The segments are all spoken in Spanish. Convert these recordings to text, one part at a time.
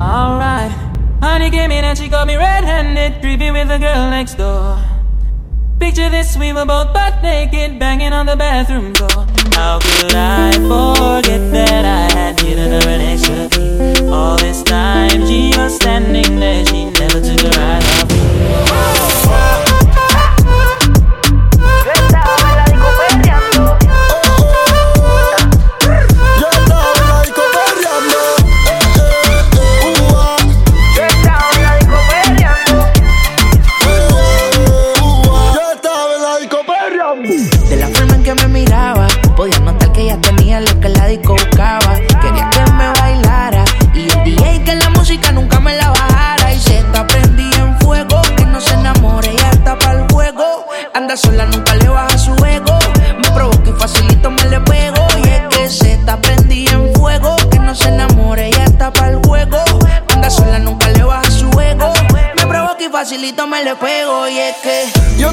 Alright. Honey came in and she got me red-handed, creepy with the girl next door. Picture this, we were both butt naked, banging on the bathroom door. How could I forget that I had given her an extra key? All this time she was standing there, she never took her eyes off me. hacerle juego y es que yo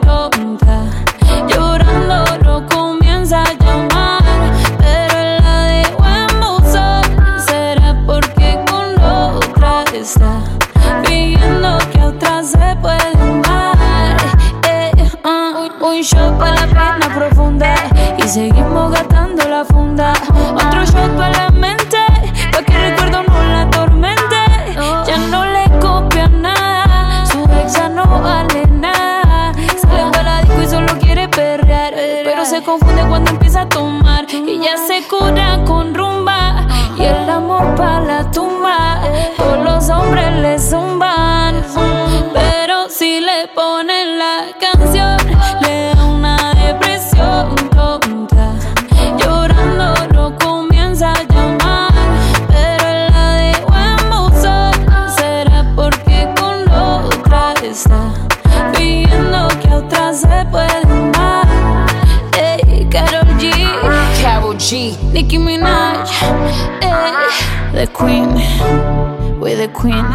seguimos gastando la funda. Otro shot para la mente, pa' que el recuerdo no la atormente. Ya no le copia nada, su ex ya no vale nada. Sale para la disco y solo quiere perrear, pero se confunde cuando empieza a tomar. Y ya se cura con rumba, y el amor para la tumba. Todos los hombres le zumban, pero si le ponen la canción, le da una depresión. se puede más. Ey, G. G. Nicki Minaj. Ey, the Queen. We're the Queen.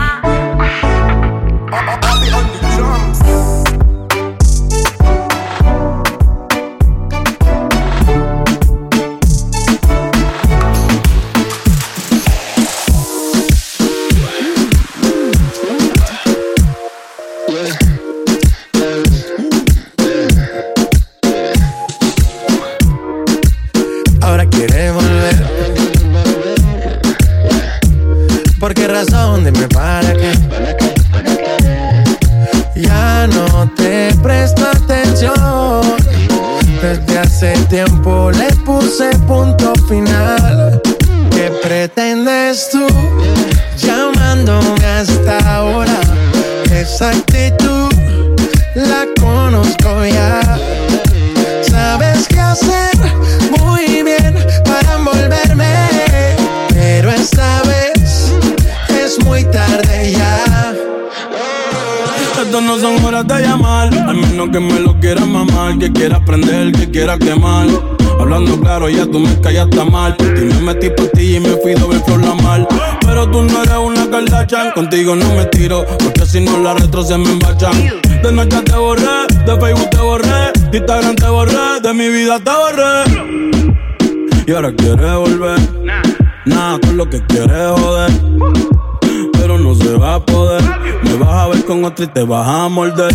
Tiempo que quiera prender, que quiera quemar. Hablando claro, ya tú me callaste mal. Por ti me metí por ti y me fui doble flor la mal. Pero tú no eres una Kardashian, contigo no me tiro, porque si no la retro se me embachan. De noche te borré, de Facebook te borré, de Instagram te borré, de mi vida te borré. Y ahora quieres volver, nada con lo que quieres joder. Pero no se va a poder, me vas a ver con otro y te vas a morder.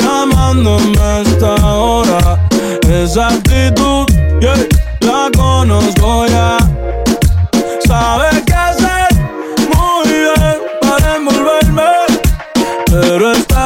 llamándome a esta hora? Esa actitud, yeah, la conozco ya. Sabes qué hacer muy bien para envolverme, pero esta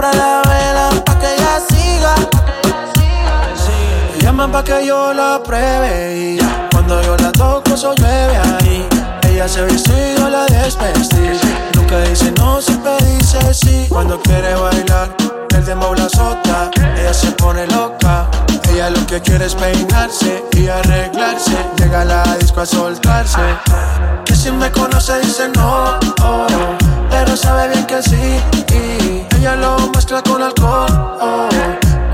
siempre la velan pa' que ella siga. Llaman pa' que yo la pruebe y cuando yo la toco eso llueve ahí. Ella se viste la desvestí. Nunca dice no, siempre dice sí. Cuando quiere bailar, el dembow la azota. Ella se pone loca. Ella lo que quiere es peinarse y arreglarse. Llega a la disco a soltarse. Que si me conoce dice no, pero sabe bien que sí. Y ella lo mezcla con alcohol, oh,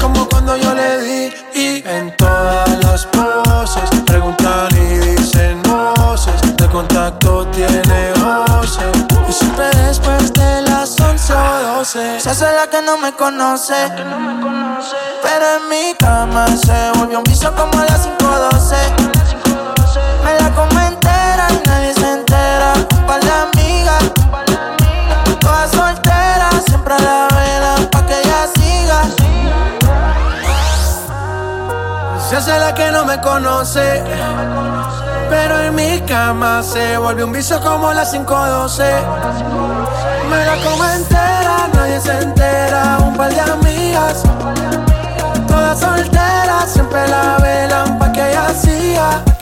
como cuando yo le di. Y en todas las poses preguntan y dicen voces. El contacto tiene voces. Y siempre después de las 11 o 12 se hace la que no me conoce. Pero en mi cama se volvió un piso como a las 5 o 12. Hace la que no me conoce. Pero en mi cama se volvió un vicio como las 5.12. Me la como entera, nadie se entera. Un par de amigas, todas solteras, siempre la velan pa' que ella siga.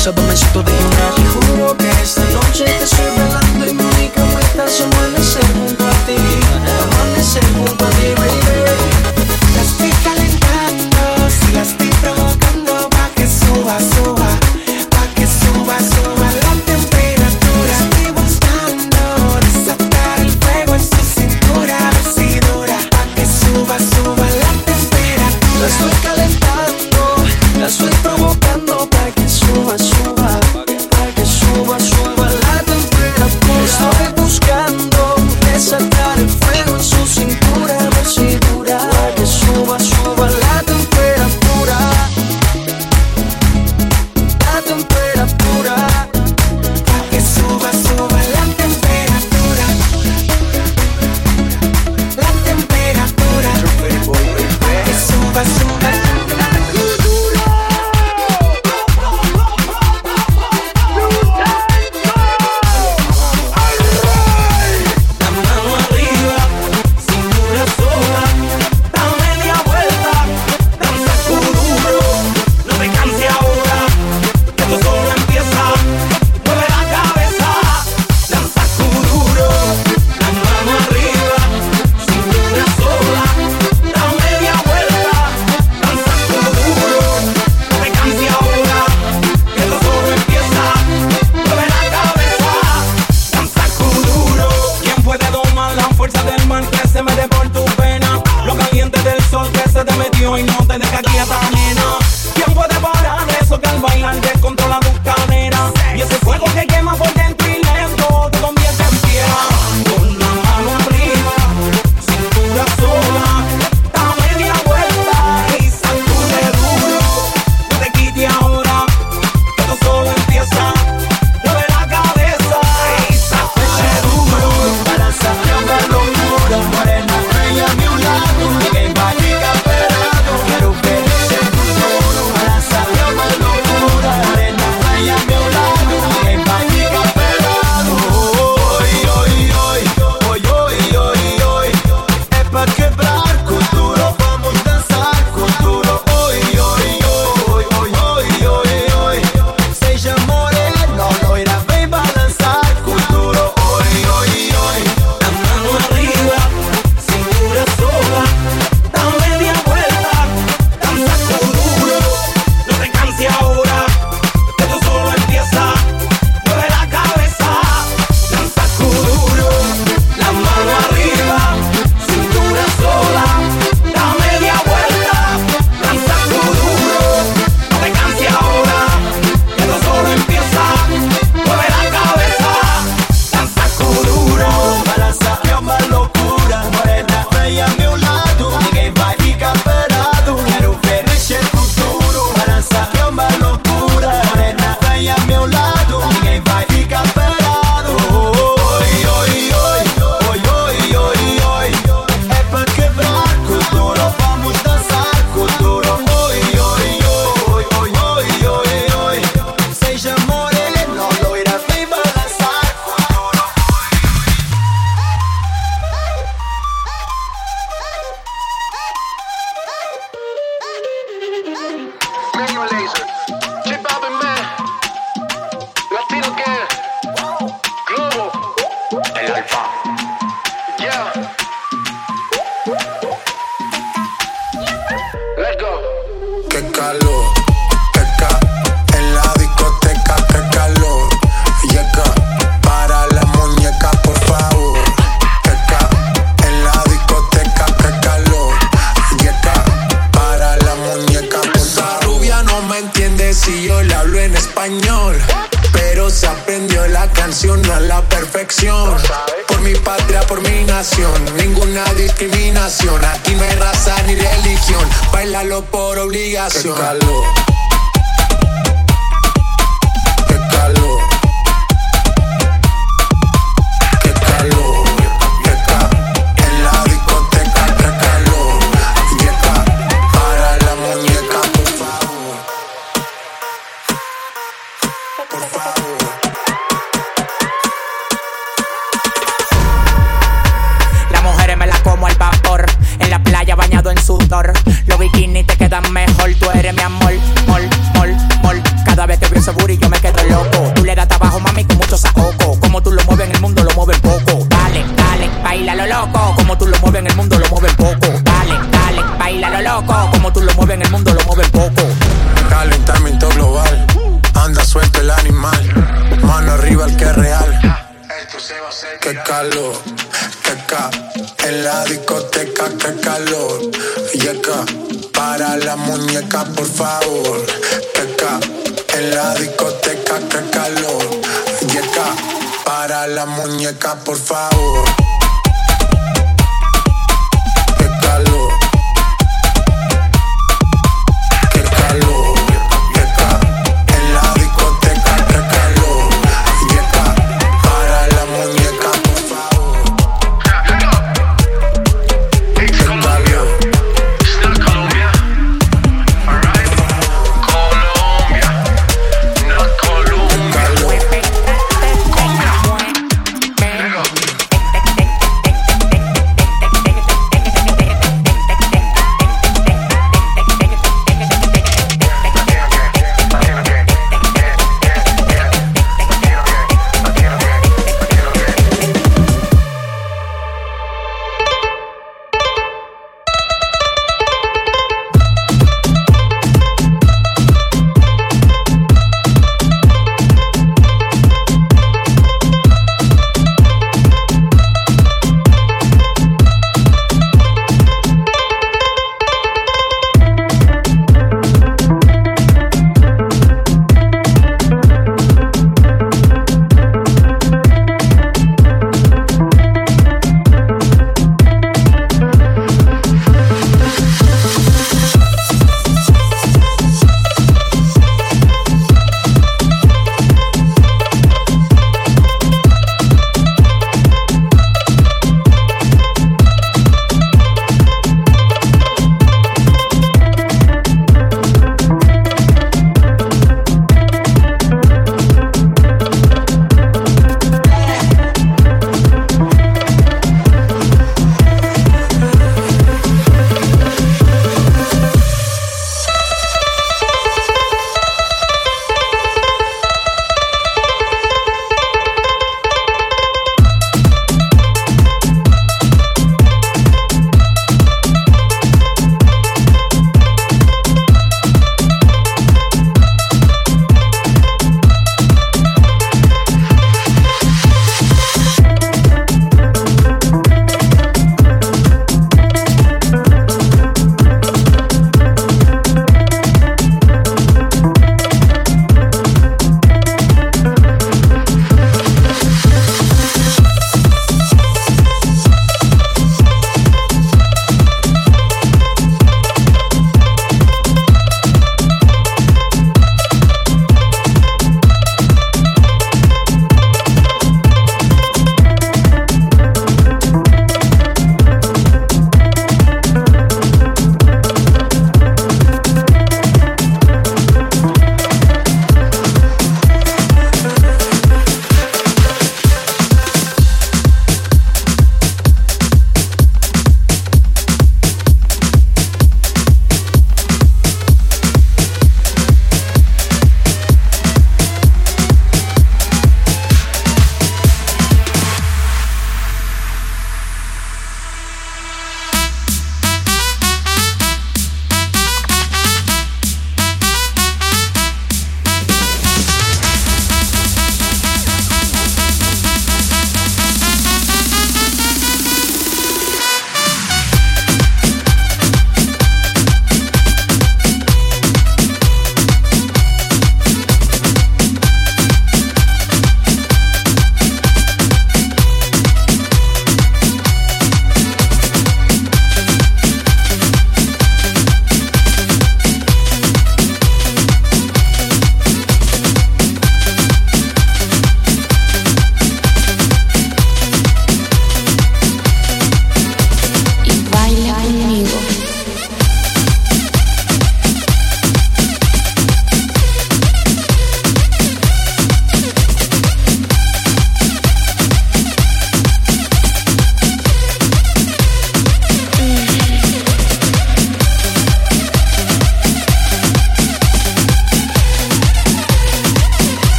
Sábame su de gimnasio Y juro que esta noche te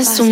Pasa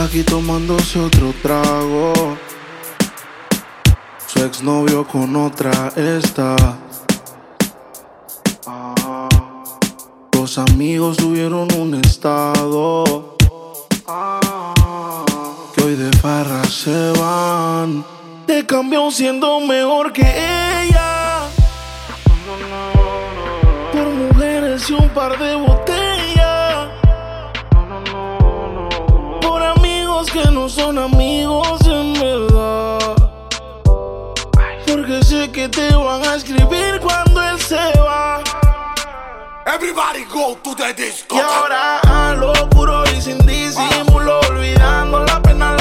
aquí tomándose otro trago. Su exnovio con otra está. Ah, los amigos tuvieron un estado. Ah, que hoy de farra se van. Te cambió siendo mejor que ella. Por mujeres y un par de botellas. que no son amigos en verdad. Porque sé que te van a escribir cuando él se va. Everybody go to the disco. Y ahora a lo puro y sin disimulo, olvidando la pena.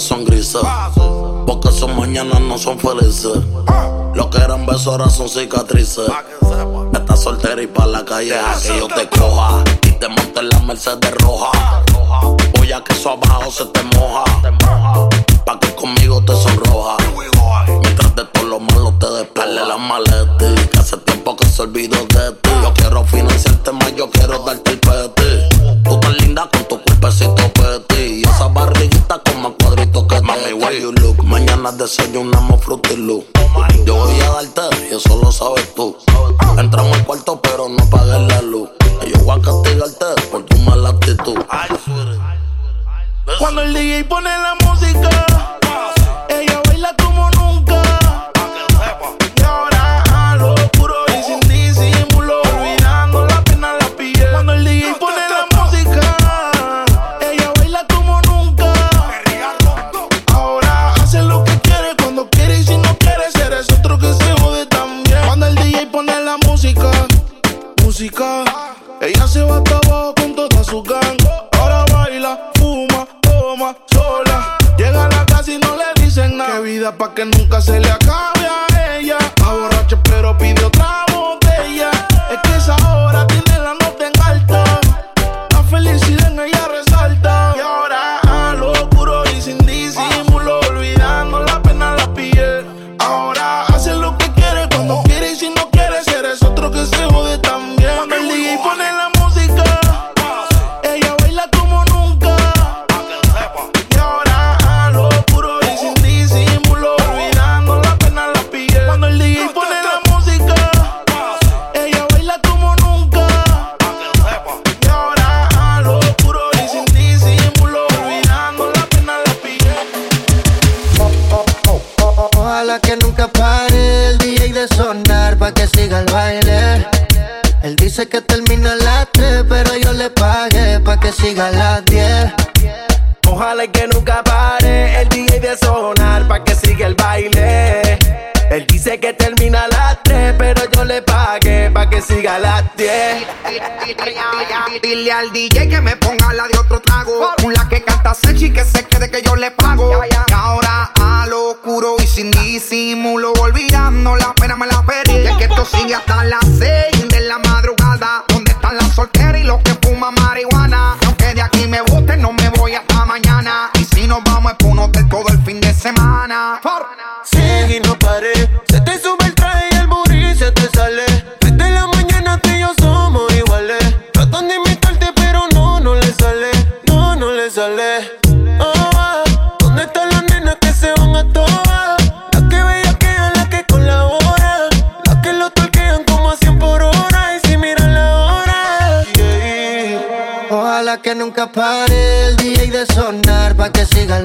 son grises. Porque son mañanas no son felices. Lo que eran besos ahora son cicatrices. Estás soltera y pa' la calle a que yo te coja. Y te monte en la Mercedes roja. Voy a que eso abajo se te moja. Pa' que conmigo te sonroja. Mientras de todo lo malo te desplale la maleta. Que hace tiempo que se olvidó de ti. Yo quiero financiarte más, yo quiero darte el peti. mañana desayunamos frutilú. Yo voy a darte y eso lo sabes tú. Entramos al cuarto pero no apagues la luz. Yo voy a castigarte por tu mala actitud. Cuando el DJ pone la música, ella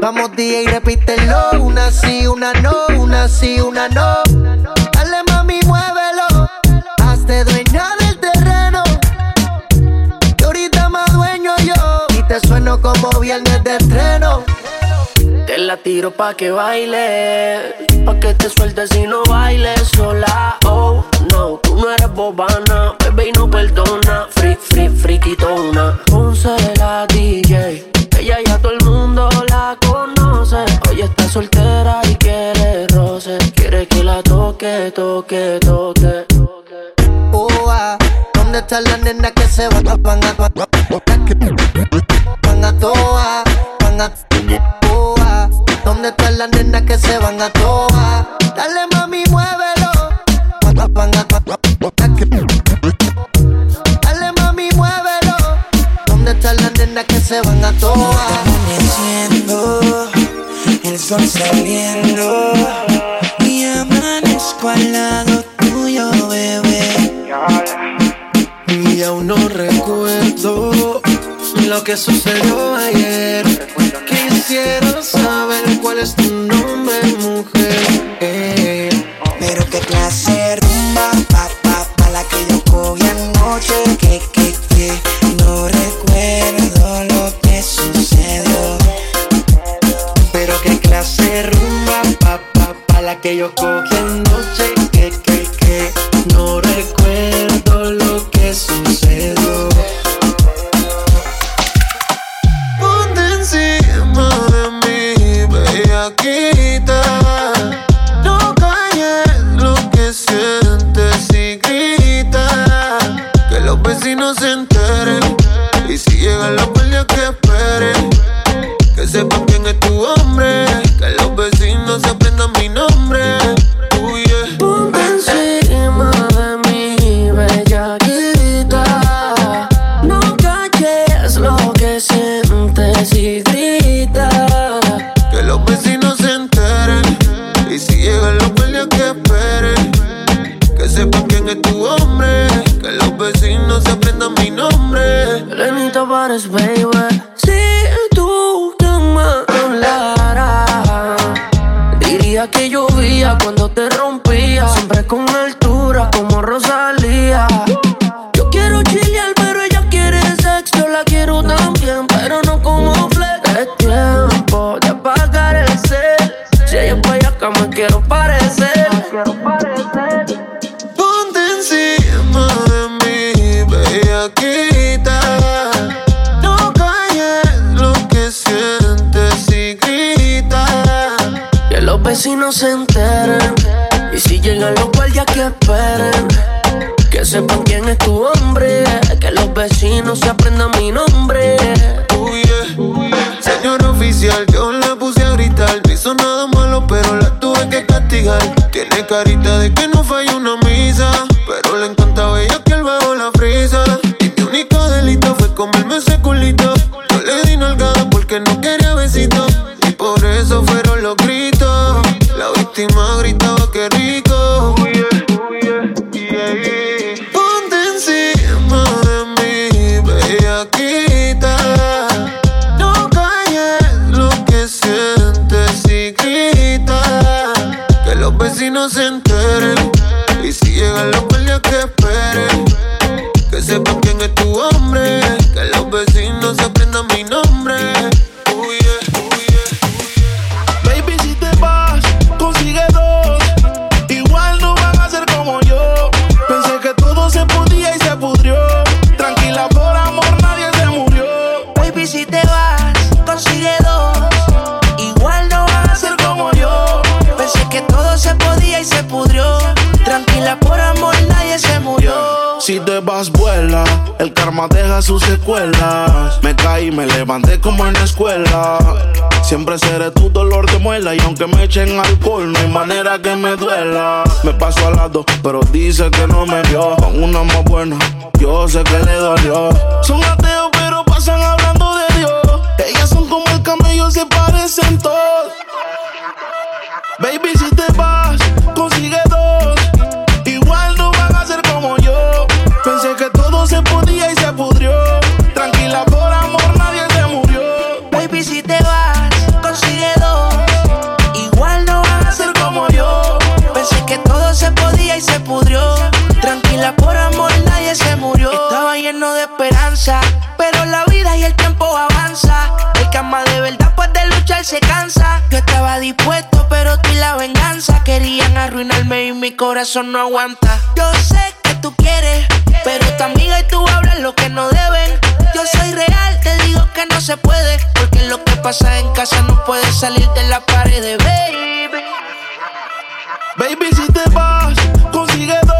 Vamos DJ, repítelo, una sí, una no, una sí, una no. Dale mami, muévelo, hazte dueña del terreno. Que ahorita más dueño yo, y te sueno como viernes de estreno. Te la tiro pa' que baile, pa' que te sueltes y no bailes sola. Oh, no, tú no eres bobana, bebé y no perdona. Free, free, friquitona. Ponce la DJ, ella ya todo el mundo la conoce. Hoy está soltera y quiere roce, quiere que la toque, toque, toque. Oh, ah, ¿dónde están las nenas que se van a van a van a toa, van a oh, ah, ¿Dónde están las nenas que se van a toa? Dale mami, muévelo. Van a- van a- Dale mami, muévelo. ¿Dónde están las nenas que se van a toa? Sol saliendo y amanezco al lado tuyo, bebé. Y aún no recuerdo lo que sucedió ayer. Aprendan mi nombre. Señor oficial, yo la puse a gritar. No hizo nada malo, pero la tuve que castigar. Tiene carita de que no falla una misa. Pero le encantaba ella que él bajo la frisa. Y mi único delito fue comerme ese culito. Yo le di nalgada porque no quería besito. Y por eso fueron los gritos. La víctima Y aunque me echen alcohol, no hay manera que me duela. Me paso al lado, pero dice que no me vio. Con una más buena, yo sé que le dolió. Son ateos, pero pasan hablando de Dios. Ellas son como el camello, se parecen todos. Baby, si te vas, consigue dos. Igual no van a ser como yo. Pensé que todo se podía Y mi corazón no aguanta. Yo sé que tú quieres, pero tu amiga y tú hablan lo que no deben. Yo soy real, te digo que no se puede, porque lo que pasa en casa no puede salir de la pared, baby. Baby, si te vas, consigue dos.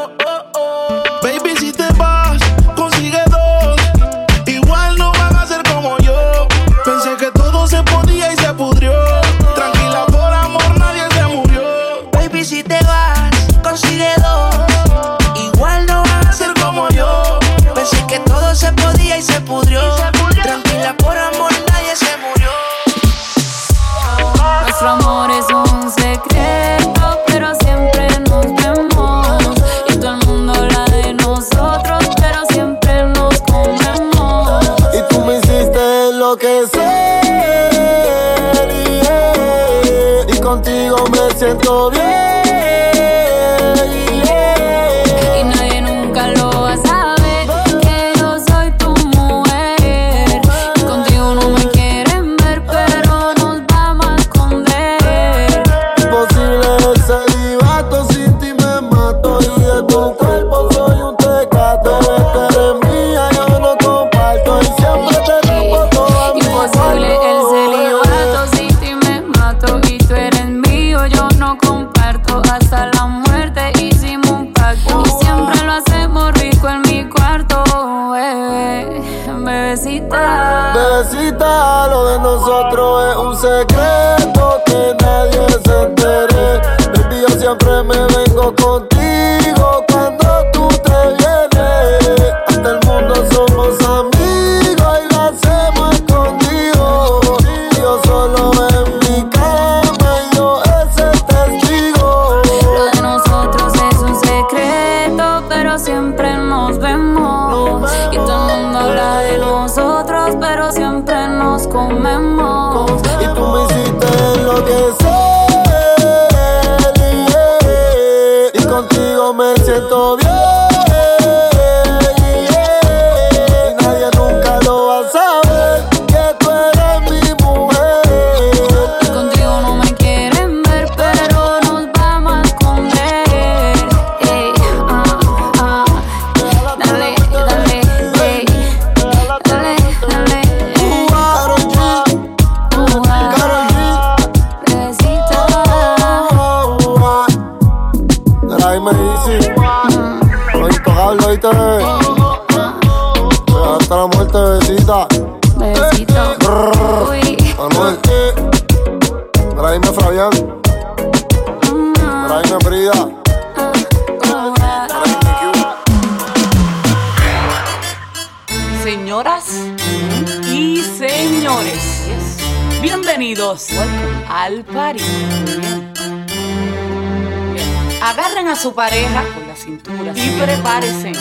su pareja por la cintura y prepárese.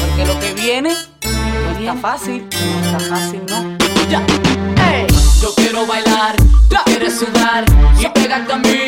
Porque lo que viene no está fácil, no está fácil, no. Ya. Hey. Yo quiero bailar, tú quieres sudar y pegarte a mí.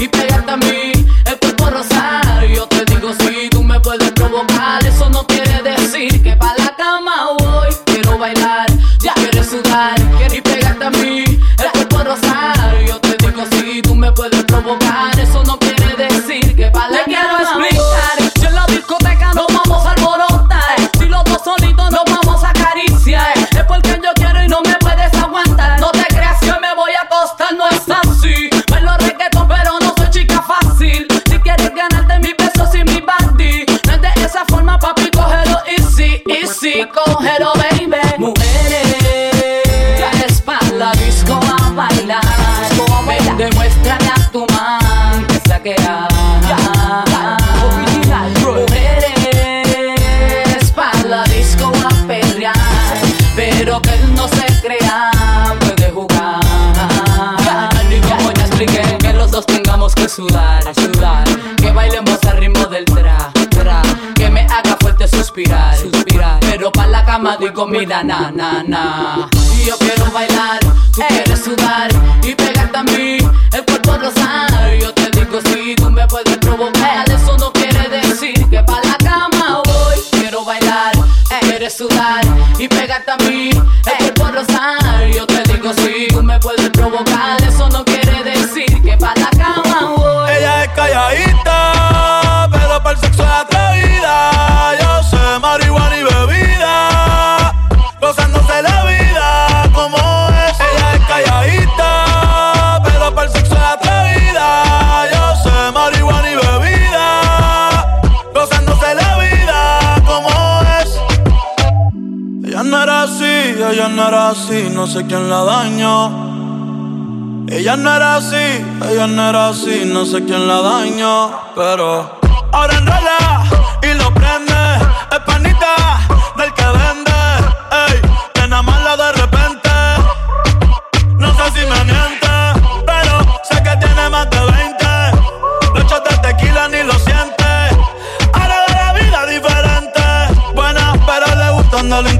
y pegarte a mí, el cuerpo rosar. Yo te digo, si tú me puedes provocar, eso no quiere decir que pa' la cama voy. Quiero bailar, ya quieres sudar easy, cógelo, baby. Mujeres, la espalda disco a bailar. Ven, demuéstrale a tu man que es la que Mujeres, para la disco a perrear, pero que él no se crea, puede jugar. Y como ya expliqué, que los dos tengamos que sudar, sudar, que bailemos al ritmo del tra, tra, que me haga fuerte suspirar, cama digo mira na na na. Y yo quiero bailar, tú quieres sudar y pegarte a mí, el cuerpo rosar. Yo te digo si tú me puedes provocar, eso no quiere decir que para la cama voy. Quiero bailar, quieres sudar y pegarte a mí, el cuerpo rosar. Yo te digo si tú me puedes provocar, era así, no sé quién la dañó. Ella no era así, ella no era así, no sé quién la dañó, pero ahora enrola y lo prende, es panita del que vende, ey, que nada más la de repente, no sé si me miente, pero sé que tiene más de 20, los shots de tequila ni lo siente, ahora ve la vida diferente, buena pero le gustan delincuentes,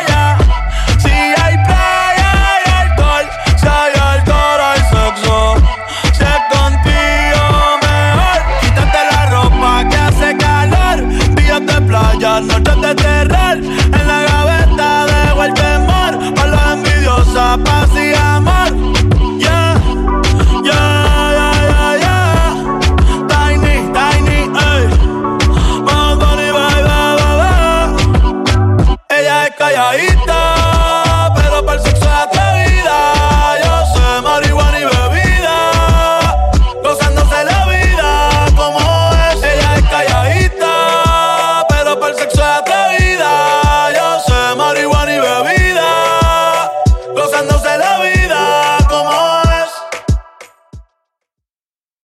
Playa,